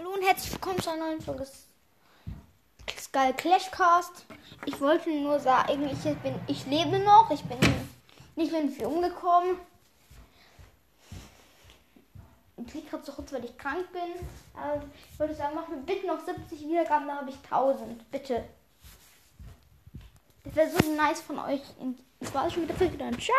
Hallo und herzlich willkommen zu einer neuen Folge Skull Clashcast. Ich wollte nur sagen, ich, bin, ich lebe noch, ich bin nicht irgendwie umgekommen. Ich kriege gerade so kurz, weil ich krank bin. Aber ich wollte sagen, mach mir bitte noch 70 Wiedergaben, da habe ich 1000. Bitte. Das wäre so nice von euch. Das war schon wieder für. Ciao.